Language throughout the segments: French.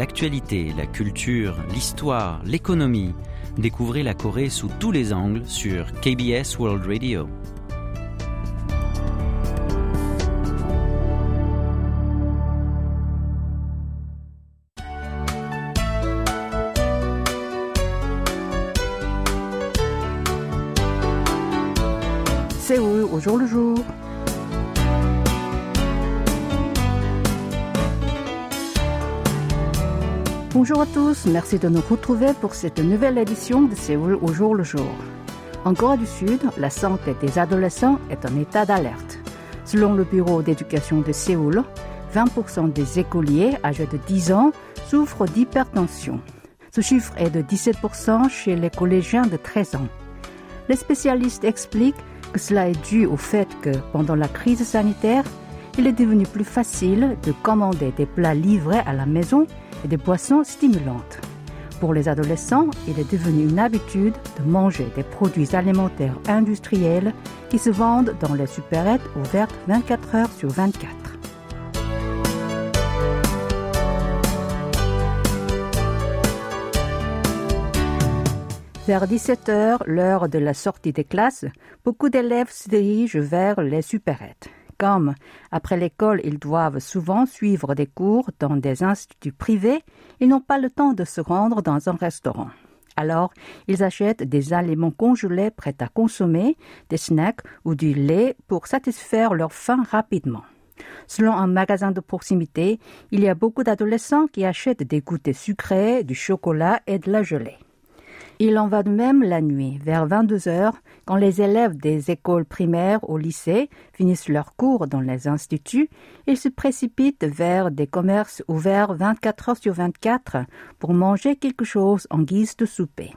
l'actualité, la culture, l'histoire, l'économie. Découvrez la Corée sous tous les angles sur KBS World Radio. Séoul au jour le jour? Bonjour à tous, merci de nous retrouver pour cette nouvelle édition de Séoul au jour le jour. En Corée du Sud, la santé des adolescents est en état d'alerte. Selon le Bureau d'éducation de Séoul, 20% des écoliers âgés de 10 ans souffrent d'hypertension. Ce chiffre est de 17% chez les collégiens de 13 ans. Les spécialistes expliquent que cela est dû au fait que pendant la crise sanitaire, il est devenu plus facile de commander des plats livrés à la maison et des boissons stimulantes. Pour les adolescents, il est devenu une habitude de manger des produits alimentaires industriels qui se vendent dans les supérettes ouvertes 24 heures sur 24. Vers 17 heures, l'heure de la sortie des classes, beaucoup d'élèves se dirigent vers les supérettes. Comme après l'école, ils doivent souvent suivre des cours dans des instituts privés, ils n'ont pas le temps de se rendre dans un restaurant. Alors, ils achètent des aliments congelés prêts à consommer, des snacks ou du lait pour satisfaire leur faim rapidement. Selon un magasin de proximité, il y a beaucoup d'adolescents qui achètent des goûters sucrés, du chocolat et de la gelée. Il en va de même la nuit, vers 22 heures, quand les élèves des écoles primaires au lycée finissent leurs cours dans les instituts, ils se précipitent vers des commerces ouverts 24 heures sur 24 pour manger quelque chose en guise de souper.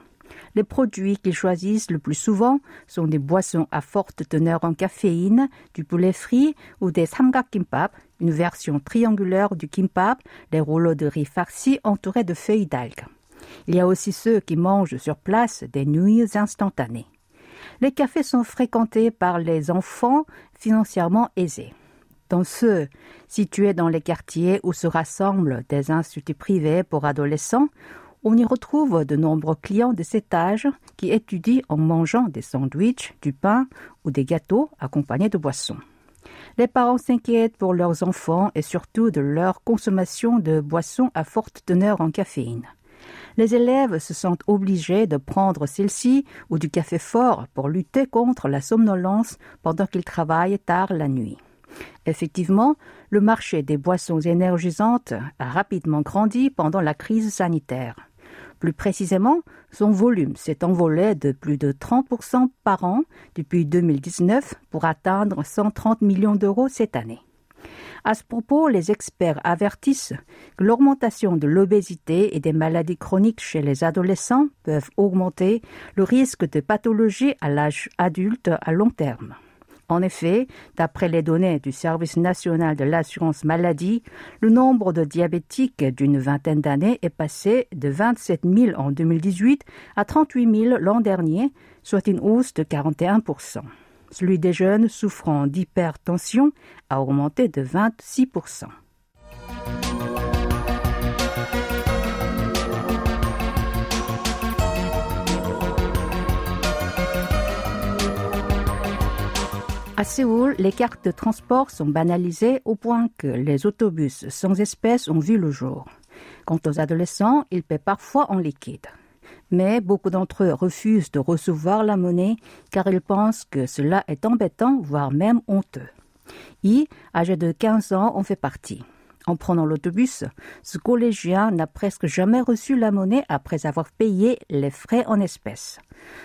Les produits qu'ils choisissent le plus souvent sont des boissons à forte teneur en caféine, du poulet frit ou des samgak kimbap, une version triangulaire du kimbap, des rouleaux de riz farcis entourés de feuilles d'algues. Il y a aussi ceux qui mangent sur place des nuits instantanées. Les cafés sont fréquentés par les enfants financièrement aisés. Dans ceux situés dans les quartiers où se rassemblent des instituts privés pour adolescents, on y retrouve de nombreux clients de cet âge qui étudient en mangeant des sandwichs, du pain ou des gâteaux accompagnés de boissons. Les parents s'inquiètent pour leurs enfants et surtout de leur consommation de boissons à forte teneur en caféine les élèves se sentent obligés de prendre celle-ci ou du café fort pour lutter contre la somnolence pendant qu'ils travaillent tard la nuit. Effectivement, le marché des boissons énergisantes a rapidement grandi pendant la crise sanitaire. Plus précisément, son volume s'est envolé de plus de 30% par an depuis 2019 pour atteindre 130 millions d'euros cette année. À ce propos, les experts avertissent que l'augmentation de l'obésité et des maladies chroniques chez les adolescents peuvent augmenter le risque de pathologie à l'âge adulte à long terme. En effet, d'après les données du Service national de l'assurance maladie, le nombre de diabétiques d'une vingtaine d'années est passé de 27 000 en 2018 à 38 000 l'an dernier, soit une hausse de 41 celui des jeunes souffrant d'hypertension a augmenté de 26% À Séoul, les cartes de transport sont banalisées au point que les autobus sans espèces ont vu le jour. Quant aux adolescents, ils paient parfois en liquide mais beaucoup d'entre eux refusent de recevoir la monnaie car ils pensent que cela est embêtant, voire même honteux. I, âgé de 15 ans, en fait partie. En prenant l'autobus, ce collégien n'a presque jamais reçu la monnaie après avoir payé les frais en espèces.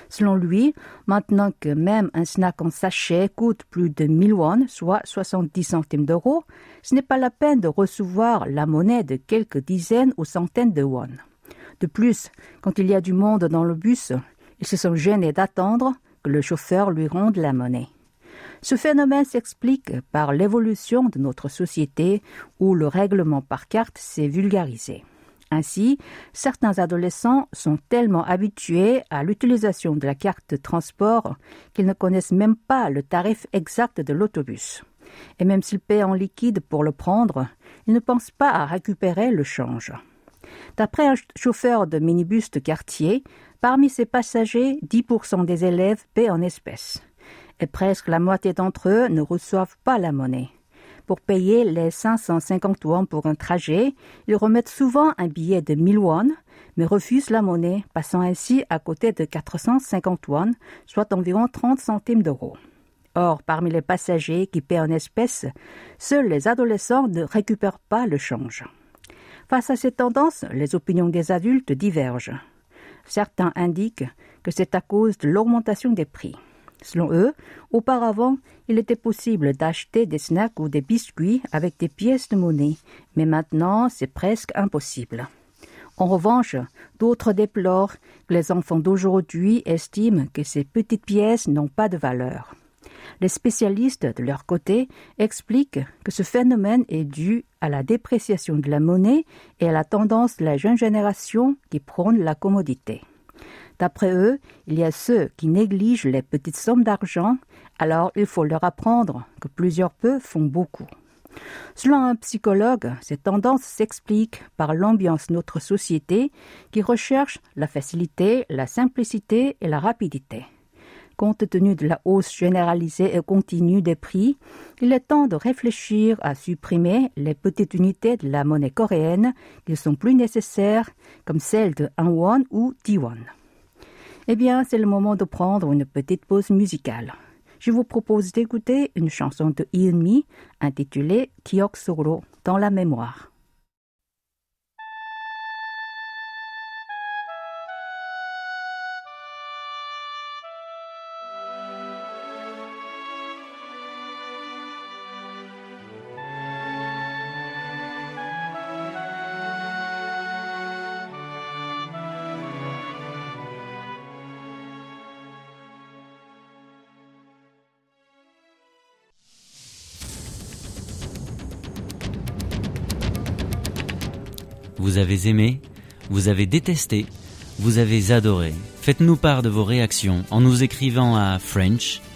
Selon lui, maintenant que même un snack en sachet coûte plus de 1000 won, soit 70 centimes d'euros, ce n'est pas la peine de recevoir la monnaie de quelques dizaines ou centaines de won. De plus, quand il y a du monde dans le bus, ils se sont gênés d'attendre que le chauffeur lui rende la monnaie. Ce phénomène s'explique par l'évolution de notre société où le règlement par carte s'est vulgarisé. Ainsi, certains adolescents sont tellement habitués à l'utilisation de la carte de transport qu'ils ne connaissent même pas le tarif exact de l'autobus. Et même s'ils paient en liquide pour le prendre, ils ne pensent pas à récupérer le change. D'après un chauffeur de minibus de quartier, parmi ces passagers, 10% des élèves paient en espèces. Et presque la moitié d'entre eux ne reçoivent pas la monnaie. Pour payer les 550 won pour un trajet, ils remettent souvent un billet de 1000 won, mais refusent la monnaie, passant ainsi à côté de 450 won, soit environ 30 centimes d'euros. Or, parmi les passagers qui paient en espèces, seuls les adolescents ne récupèrent pas le change. Face à ces tendances, les opinions des adultes divergent. Certains indiquent que c'est à cause de l'augmentation des prix. Selon eux, auparavant, il était possible d'acheter des snacks ou des biscuits avec des pièces de monnaie, mais maintenant c'est presque impossible. En revanche, d'autres déplorent que les enfants d'aujourd'hui estiment que ces petites pièces n'ont pas de valeur. Les spécialistes, de leur côté, expliquent que ce phénomène est dû à la dépréciation de la monnaie et à la tendance de la jeune génération qui prône la commodité. D'après eux, il y a ceux qui négligent les petites sommes d'argent, alors il faut leur apprendre que plusieurs peu font beaucoup. Selon un psychologue, cette tendance s'explique par l'ambiance de notre société qui recherche la facilité, la simplicité et la rapidité. Compte tenu de la hausse généralisée et continue des prix, il est temps de réfléchir à supprimer les petites unités de la monnaie coréenne qui sont plus nécessaires, comme celles de 1 won ou 10 won. Eh bien, c'est le moment de prendre une petite pause musicale. Je vous propose d'écouter une chanson de Ian Mi intitulée Kiok Soro dans la mémoire. Vous avez aimé, vous avez détesté, vous avez adoré. Faites-nous part de vos réactions en nous écrivant à french.kbs.co.kr.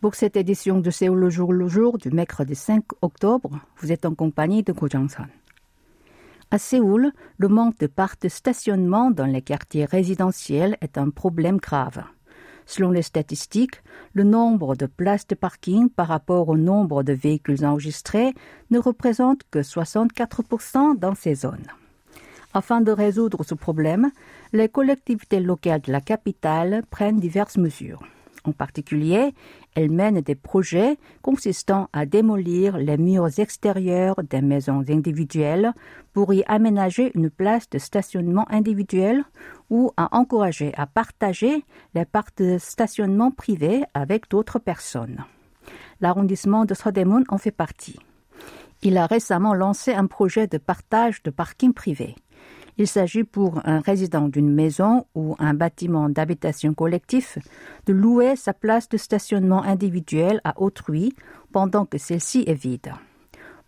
Pour cette édition de Séoul le jour le jour du mercredi 5 octobre, vous êtes en compagnie de Ko Jang-san. À Séoul, le manque de parcs de stationnement dans les quartiers résidentiels est un problème grave. Selon les statistiques, le nombre de places de parking par rapport au nombre de véhicules enregistrés ne représente que 64% dans ces zones. Afin de résoudre ce problème, les collectivités locales de la capitale prennent diverses mesures. En particulier, elles mènent des projets consistant à démolir les murs extérieurs des maisons individuelles pour y aménager une place de stationnement individuel ou à encourager à partager les parcs de stationnement privés avec d'autres personnes. L'arrondissement de Sodemon en fait partie. Il a récemment lancé un projet de partage de parking privé. Il s'agit pour un résident d'une maison ou un bâtiment d'habitation collectif de louer sa place de stationnement individuel à autrui pendant que celle-ci est vide.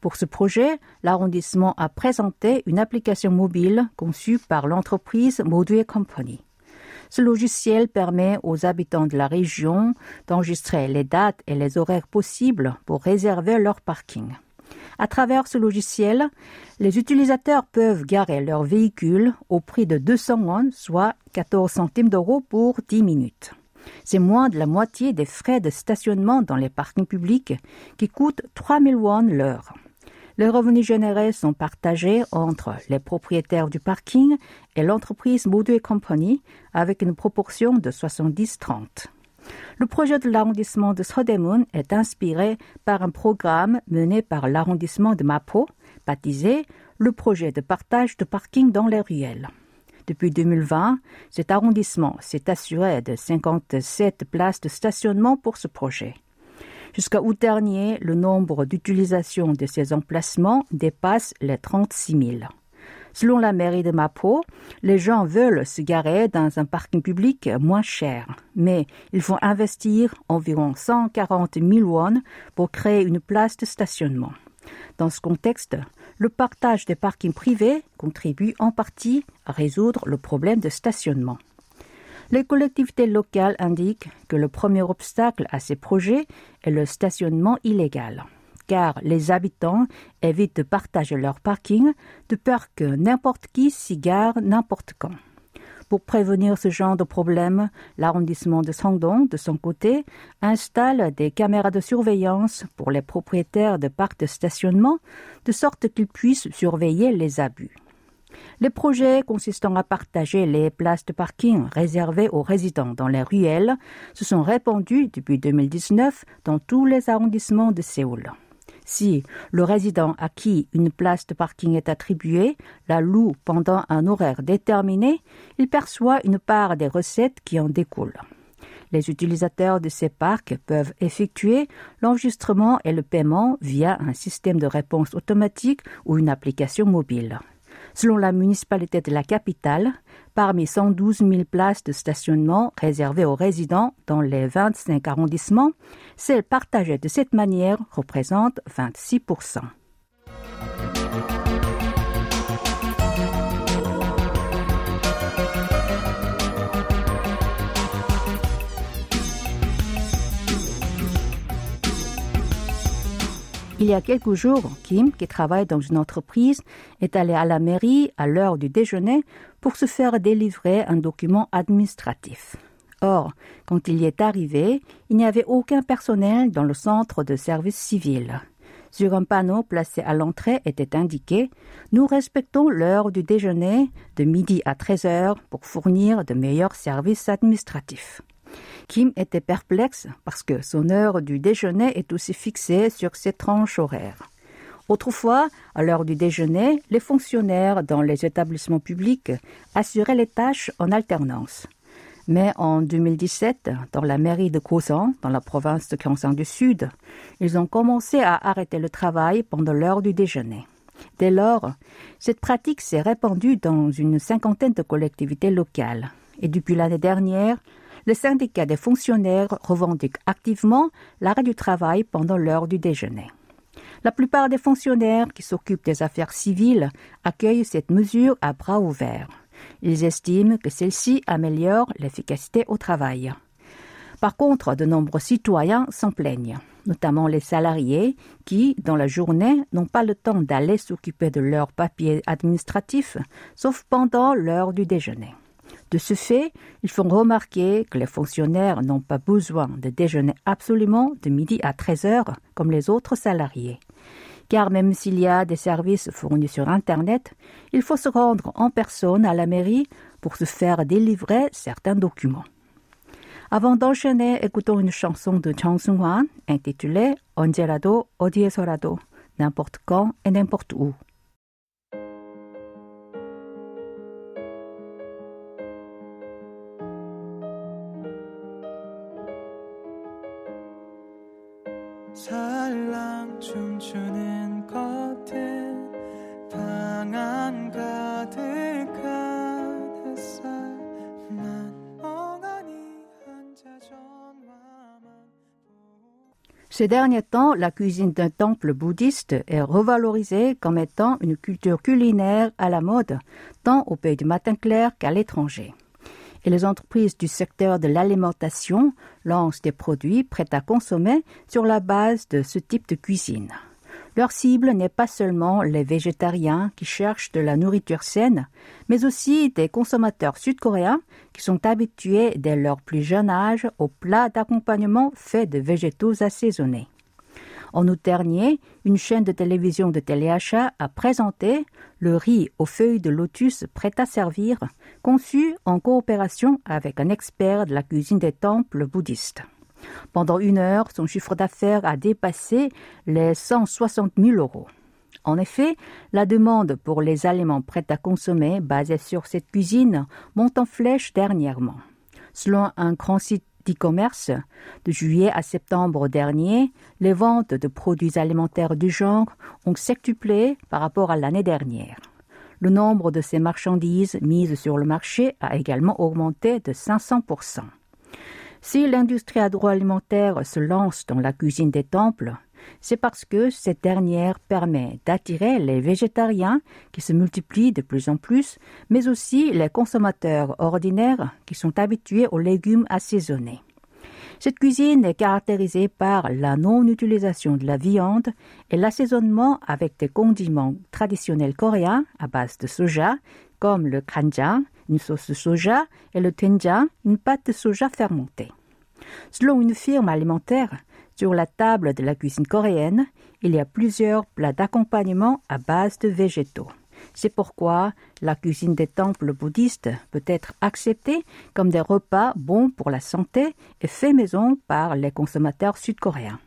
Pour ce projet, l'arrondissement a présenté une application mobile conçue par l'entreprise Modue Company. Ce logiciel permet aux habitants de la région d'enregistrer les dates et les horaires possibles pour réserver leur parking. À travers ce logiciel, les utilisateurs peuvent garer leur véhicule au prix de 200 won, soit 14 centimes d'euros pour 10 minutes. C'est moins de la moitié des frais de stationnement dans les parkings publics qui coûtent 3000 won l'heure. Les revenus générés sont partagés entre les propriétaires du parking et l'entreprise Modue Company avec une proportion de 70-30. Le projet de l'arrondissement de Sodemun est inspiré par un programme mené par l'arrondissement de Mapo, baptisé le projet de partage de parking dans les ruelles. Depuis 2020, cet arrondissement s'est assuré de 57 places de stationnement pour ce projet. Jusqu'à août dernier, le nombre d'utilisations de ces emplacements dépasse les 36 000. Selon la mairie de Mapo, les gens veulent se garer dans un parking public moins cher, mais il faut investir environ 140 000 won pour créer une place de stationnement. Dans ce contexte, le partage des parkings privés contribue en partie à résoudre le problème de stationnement. Les collectivités locales indiquent que le premier obstacle à ces projets est le stationnement illégal, car les habitants évitent de partager leur parking de peur que n'importe qui s'y gare n'importe quand. Pour prévenir ce genre de problème, l'arrondissement de Sangdong, de son côté, installe des caméras de surveillance pour les propriétaires de parcs de stationnement, de sorte qu'ils puissent surveiller les abus. Les projets consistant à partager les places de parking réservées aux résidents dans les ruelles se sont répandus depuis 2019 dans tous les arrondissements de Séoul. Si le résident à qui une place de parking est attribuée la loue pendant un horaire déterminé, il perçoit une part des recettes qui en découlent. Les utilisateurs de ces parcs peuvent effectuer l'enregistrement et le paiement via un système de réponse automatique ou une application mobile. Selon la municipalité de la capitale, parmi 112 000 places de stationnement réservées aux résidents dans les 25 arrondissements, celles partagées de cette manière représentent 26 Il y a quelques jours, Kim, qui travaille dans une entreprise, est allé à la mairie à l'heure du déjeuner pour se faire délivrer un document administratif. Or, quand il y est arrivé, il n'y avait aucun personnel dans le centre de service civil. Sur un panneau placé à l'entrée était indiqué Nous respectons l'heure du déjeuner de midi à 13 heures pour fournir de meilleurs services administratifs. Kim était perplexe parce que son heure du déjeuner est aussi fixée sur ses tranches horaires. Autrefois, à l'heure du déjeuner, les fonctionnaires dans les établissements publics assuraient les tâches en alternance. Mais en 2017, dans la mairie de Kosan, dans la province de Gyeongsang du Sud, ils ont commencé à arrêter le travail pendant l'heure du déjeuner. Dès lors, cette pratique s'est répandue dans une cinquantaine de collectivités locales. Et depuis l'année dernière, le syndicat des fonctionnaires revendique activement l'arrêt du travail pendant l'heure du déjeuner. La plupart des fonctionnaires qui s'occupent des affaires civiles accueillent cette mesure à bras ouverts. Ils estiment que celle-ci améliore l'efficacité au travail. Par contre, de nombreux citoyens s'en plaignent, notamment les salariés qui, dans la journée, n'ont pas le temps d'aller s'occuper de leurs papiers administratifs, sauf pendant l'heure du déjeuner. De ce fait, ils font remarquer que les fonctionnaires n'ont pas besoin de déjeuner absolument de midi à 13 heures comme les autres salariés. Car même s'il y a des services fournis sur Internet, il faut se rendre en personne à la mairie pour se faire délivrer certains documents. Avant d'enchaîner, écoutons une chanson de Chang Sung-hwan intitulée 언제라도 어디에서라도 n'importe quand et n'importe où. Ces derniers temps, la cuisine d'un temple bouddhiste est revalorisée comme étant une culture culinaire à la mode, tant au pays du matin clair qu'à l'étranger. Et les entreprises du secteur de l'alimentation lancent des produits prêts à consommer sur la base de ce type de cuisine. Leur cible n'est pas seulement les végétariens qui cherchent de la nourriture saine, mais aussi des consommateurs sud-coréens qui sont habitués dès leur plus jeune âge aux plats d'accompagnement faits de végétaux assaisonnés. En août dernier, une chaîne de télévision de téléachat a présenté le riz aux feuilles de lotus prêt à servir, conçu en coopération avec un expert de la cuisine des temples bouddhistes. Pendant une heure, son chiffre d'affaires a dépassé les 160 000 euros. En effet, la demande pour les aliments prêts à consommer basés sur cette cuisine monte en flèche dernièrement. Selon un grand site d'e-commerce, de juillet à septembre dernier, les ventes de produits alimentaires du genre ont septuplé par rapport à l'année dernière. Le nombre de ces marchandises mises sur le marché a également augmenté de 500 si l'industrie agroalimentaire se lance dans la cuisine des temples, C'est parce que cette dernière permet d'attirer les végétariens qui se multiplient de plus en plus, mais aussi les consommateurs ordinaires qui sont habitués aux légumes assaisonnés. Cette cuisine est caractérisée par la non-utilisation de la viande et l'assaisonnement avec des condiments traditionnels coréens à base de soja, comme le kanjang, une sauce de soja, et le doenjang, une pâte de soja fermentée. Selon une firme alimentaire, sur la table de la cuisine coréenne, il y a plusieurs plats d'accompagnement à base de végétaux. C'est pourquoi la cuisine des temples bouddhistes peut être acceptée comme des repas bons pour la santé et faits maison par les consommateurs sud-coréens.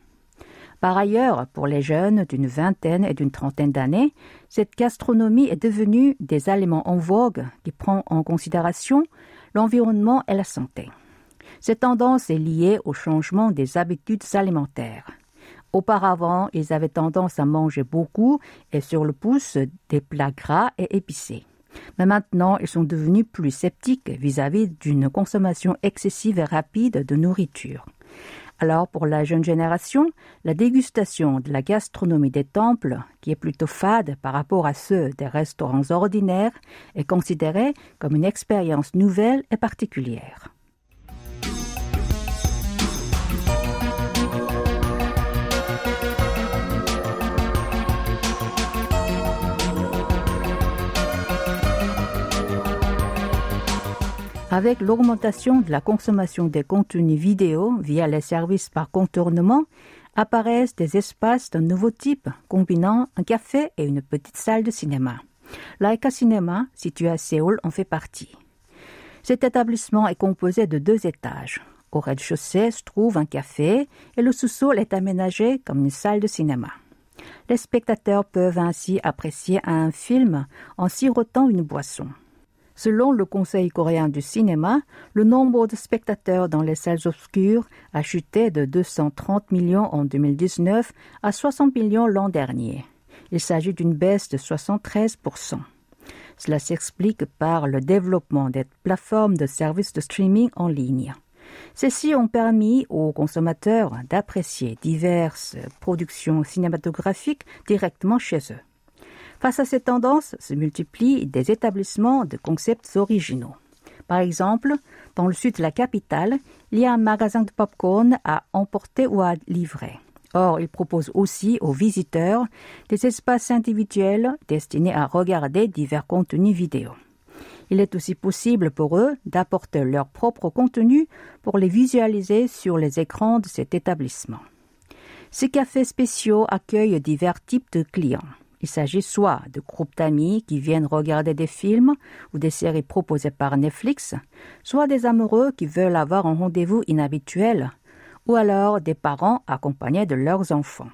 Par ailleurs, pour les jeunes d'une vingtaine et d'une trentaine d'années, cette gastronomie est devenue des aliments en vogue qui prend en considération l'environnement et la santé. Cette tendance est liée au changement des habitudes alimentaires. Auparavant, ils avaient tendance à manger beaucoup et sur le pouce des plats gras et épicés. Mais maintenant, ils sont devenus plus sceptiques vis-à-vis d'une consommation excessive et rapide de nourriture. Alors, pour la jeune génération, la dégustation de la gastronomie des temples, qui est plutôt fade par rapport à ceux des restaurants ordinaires, est considérée comme une expérience nouvelle et particulière. Avec l'augmentation de la consommation des contenus vidéo via les services par contournement, apparaissent des espaces d'un nouveau type combinant un café et une petite salle de cinéma. Laika Cinema, situé à Séoul, en fait partie. Cet établissement est composé de deux étages. Au rez-de-chaussée se trouve un café et le sous-sol est aménagé comme une salle de cinéma. Les spectateurs peuvent ainsi apprécier un film en sirotant une boisson. Selon le Conseil coréen du cinéma, le nombre de spectateurs dans les salles obscures a chuté de 230 millions en 2019 à 60 millions l'an dernier. Il s'agit d'une baisse de 73% Cela s'explique par le développement des plateformes de services de streaming en ligne. Celles-ci ont permis aux consommateurs d'apprécier diverses productions cinématographiques directement chez eux. Face à cette tendance se multiplient des établissements de concepts originaux. Par exemple, dans le sud de la capitale, il y a un magasin de popcorn à emporter ou à livrer. Or, il propose aussi aux visiteurs des espaces individuels destinés à regarder divers contenus vidéo. Il est aussi possible pour eux d'apporter leur propre contenu pour les visualiser sur les écrans de cet établissement. Ces cafés spéciaux accueillent divers types de clients. Il s'agit soit de groupes d'amis qui viennent regarder des films ou des séries proposées par Netflix, soit des amoureux qui veulent avoir un rendez-vous inhabituel, ou alors des parents accompagnés de leurs enfants.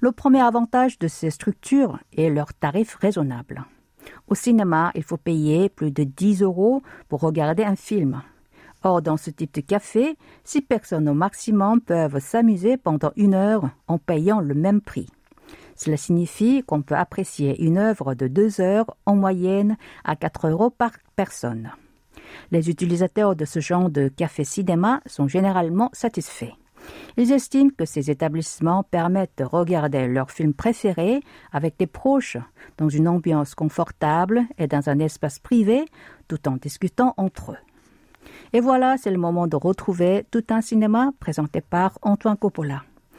Le premier avantage de ces structures est leur tarif raisonnable. Au cinéma, il faut payer plus de 10 euros pour regarder un film. Or, dans ce type de café, six personnes au maximum peuvent s'amuser pendant une heure en payant le même prix. Cela signifie qu'on peut apprécier une œuvre de deux heures en moyenne à 4 euros par personne. Les utilisateurs de ce genre de café-cinéma sont généralement satisfaits. Ils estiment que ces établissements permettent de regarder leurs films préférés avec des proches, dans une ambiance confortable et dans un espace privé, tout en discutant entre eux. Et voilà, c'est le moment de retrouver tout un cinéma présenté par Antoine Coppola.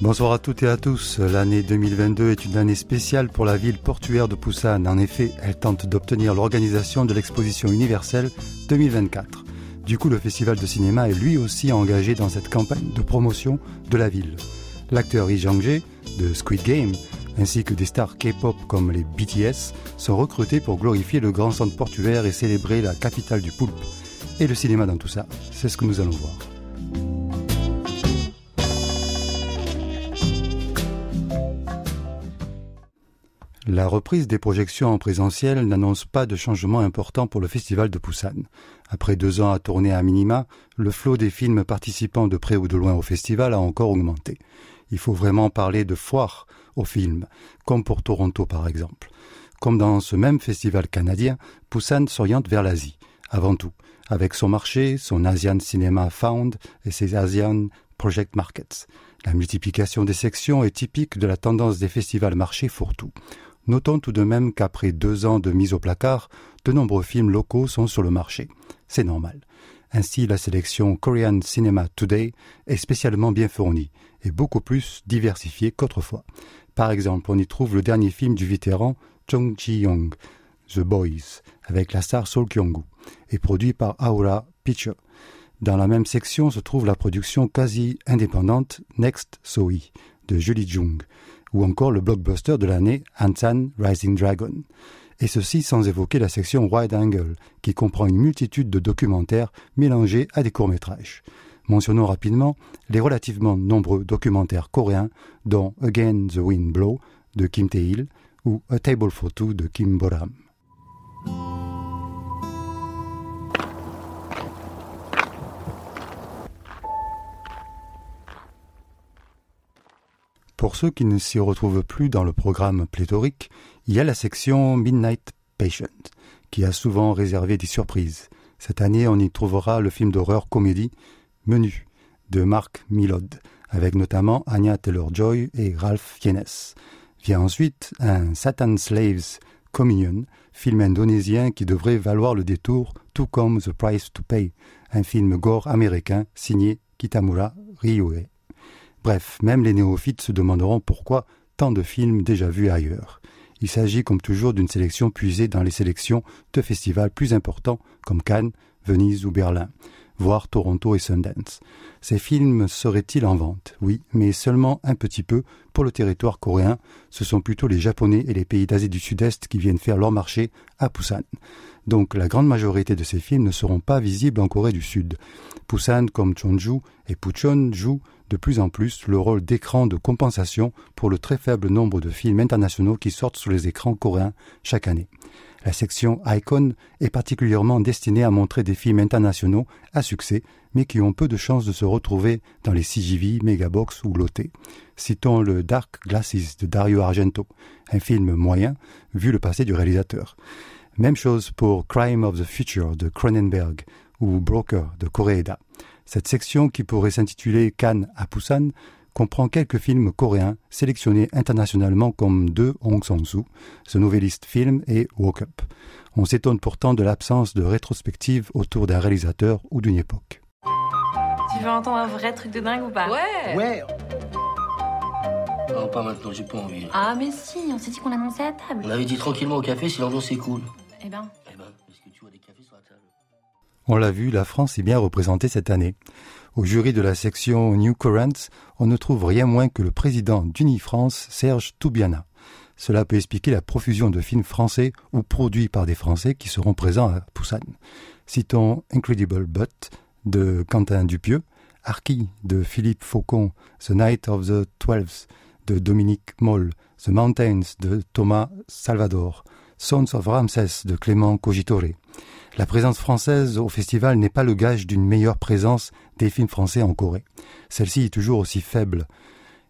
Bonsoir à toutes et à tous. L'année 2022 est une année spéciale pour la ville portuaire de Busan. En effet, elle tente d'obtenir l'organisation de l'exposition universelle 2024. Du coup, le festival de cinéma est lui aussi engagé dans cette campagne de promotion de la ville. L'acteur Lee Jang-jae de Squid Game ainsi que des stars K-pop comme les BTS, sont recrutés pour glorifier le grand centre portuaire et célébrer la capitale du poulpe. Et le cinéma dans tout ça, c'est ce que nous allons voir. La reprise des projections en présentiel n'annonce pas de changement important pour le festival de Busan. Après deux ans à tourner à minima, le flot des films participant de près ou de loin au festival a encore augmenté. Il faut vraiment parler de foire aux films, comme pour Toronto par exemple. Comme dans ce même festival canadien, Busan s'oriente vers l'Asie, avant tout, avec son marché, son Asian Cinema Found et ses Asian Project Markets. La multiplication des sections est typique de la tendance des festivals marchés fourre-tout. Notons tout de même qu'après deux ans de mise au placard, de nombreux films locaux sont sur le marché. C'est normal. Ainsi, la sélection Korean Cinema Today est spécialement bien fournie et beaucoup plus diversifiée qu'autrefois. Par exemple, on y trouve le dernier film du vétéran Chung Ji-young, The Boys, avec la star Sol Kyung-gu, et produit par Aura Picture. Dans la même section se trouve la production quasi indépendante Next Soi de Julie Jung, ou encore le blockbuster de l'année Ansan Rising Dragon. Et ceci sans évoquer la section Wide Angle, qui comprend une multitude de documentaires mélangés à des courts-métrages. Mentionnons rapidement les relativement nombreux documentaires coréens, dont Again the Wind Blow de Kim Tae-il ou A Table for Two de Kim Boram. Pour ceux qui ne s'y retrouvent plus dans le programme pléthorique, il y a la section Midnight Patient, qui a souvent réservé des surprises. Cette année, on y trouvera le film d'horreur comédie Menu de Mark Milod, avec notamment Anya Taylor-Joy et Ralph Fiennes. Vient ensuite un Satan Slaves Communion, film indonésien qui devrait valoir le détour, tout comme The Price to Pay, un film gore américain signé Kitamura Ryue. Bref, même les néophytes se demanderont pourquoi tant de films déjà vus ailleurs. Il s'agit comme toujours d'une sélection puisée dans les sélections de festivals plus importants comme Cannes, Venise ou Berlin, voire Toronto et Sundance. Ces films seraient-ils en vente? Oui, mais seulement un petit peu pour le territoire coréen. Ce sont plutôt les Japonais et les pays d'Asie du Sud-Est qui viennent faire leur marché à Busan. Donc la grande majorité de ces films ne seront pas visibles en Corée du Sud. Busan comme Chonju et Puchon jouent de plus en plus le rôle d'écran de compensation pour le très faible nombre de films internationaux qui sortent sur les écrans coréens chaque année. La section Icon est particulièrement destinée à montrer des films internationaux à succès, mais qui ont peu de chances de se retrouver dans les CGV, Megabox ou Lotte. Citons le Dark Glasses de Dario Argento, un film moyen vu le passé du réalisateur. Même chose pour Crime of the Future de Cronenberg ou Broker de Koreeda. Cette section, qui pourrait s'intituler Cannes à Busan, comprend quelques films coréens sélectionnés internationalement comme De Hong Sang-soo, ce nouvelliste film et Woke Up. On s'étonne pourtant de l'absence de rétrospective autour d'un réalisateur ou d'une époque. Tu veux entendre un vrai truc de dingue ou pas? Ouais Ouais Non, pas maintenant, j'ai pas envie. Ah mais si, on s'est dit qu'on l'annonçait à table. On avait dit tranquillement au café si l'ambiance est cool. Eh ben, On l'a vu, la France est bien représentée cette année. Au jury de la section New Currents, on ne trouve rien moins que le président d'Unifrance, Serge Toubiana. Cela peut expliquer la profusion de films français ou produits par des Français qui seront présents à Busan. Citons Incredible But de Quentin Dupieux, Arki de Philippe Faucon, The Night of the Twelves de Dominique Moll, The Mountains de Thomas Salvador, Sons of Ramses de Clément Cogitore. La présence française au festival n'est pas le gage d'une meilleure présence des films français en Corée. Celle-ci est toujours aussi faible.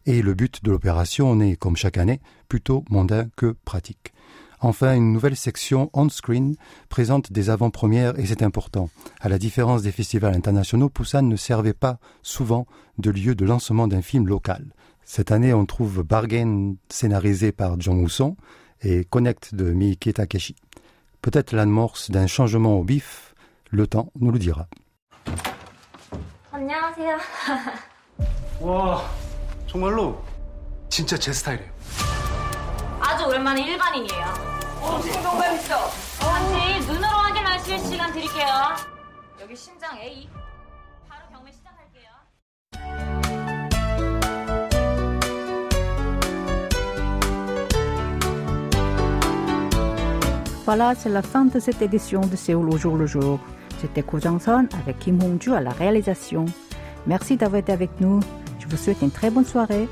Et le but de l'opération n'est, comme chaque année, plutôt mondain que pratique. Enfin, une nouvelle section on-screen présente des avant-premières et c'est important. À la différence des festivals internationaux, Busan ne servait pas souvent de lieu de lancement d'un film local. Cette année, on trouve Bargain scénarisé par Jong Woo-song et Connect de Miike Takeshi. Peut-être l'amorce d'un changement au bif, le temps nous le dira. 안녕하세요. 와 정말로 진짜 제 스타일이에요. 아주 오랜만에 일반인이에요. 어, 동감 있어. 같이 눈으로 확인하실 시간 드릴게요. 여기 심장 A. Voilà, c'est la fin de cette édition de Séoul au jour le jour. C'était Ko Jang-son avec Kim Hong-ju à la réalisation. Merci d'avoir été avec nous. Je vous souhaite une très bonne soirée.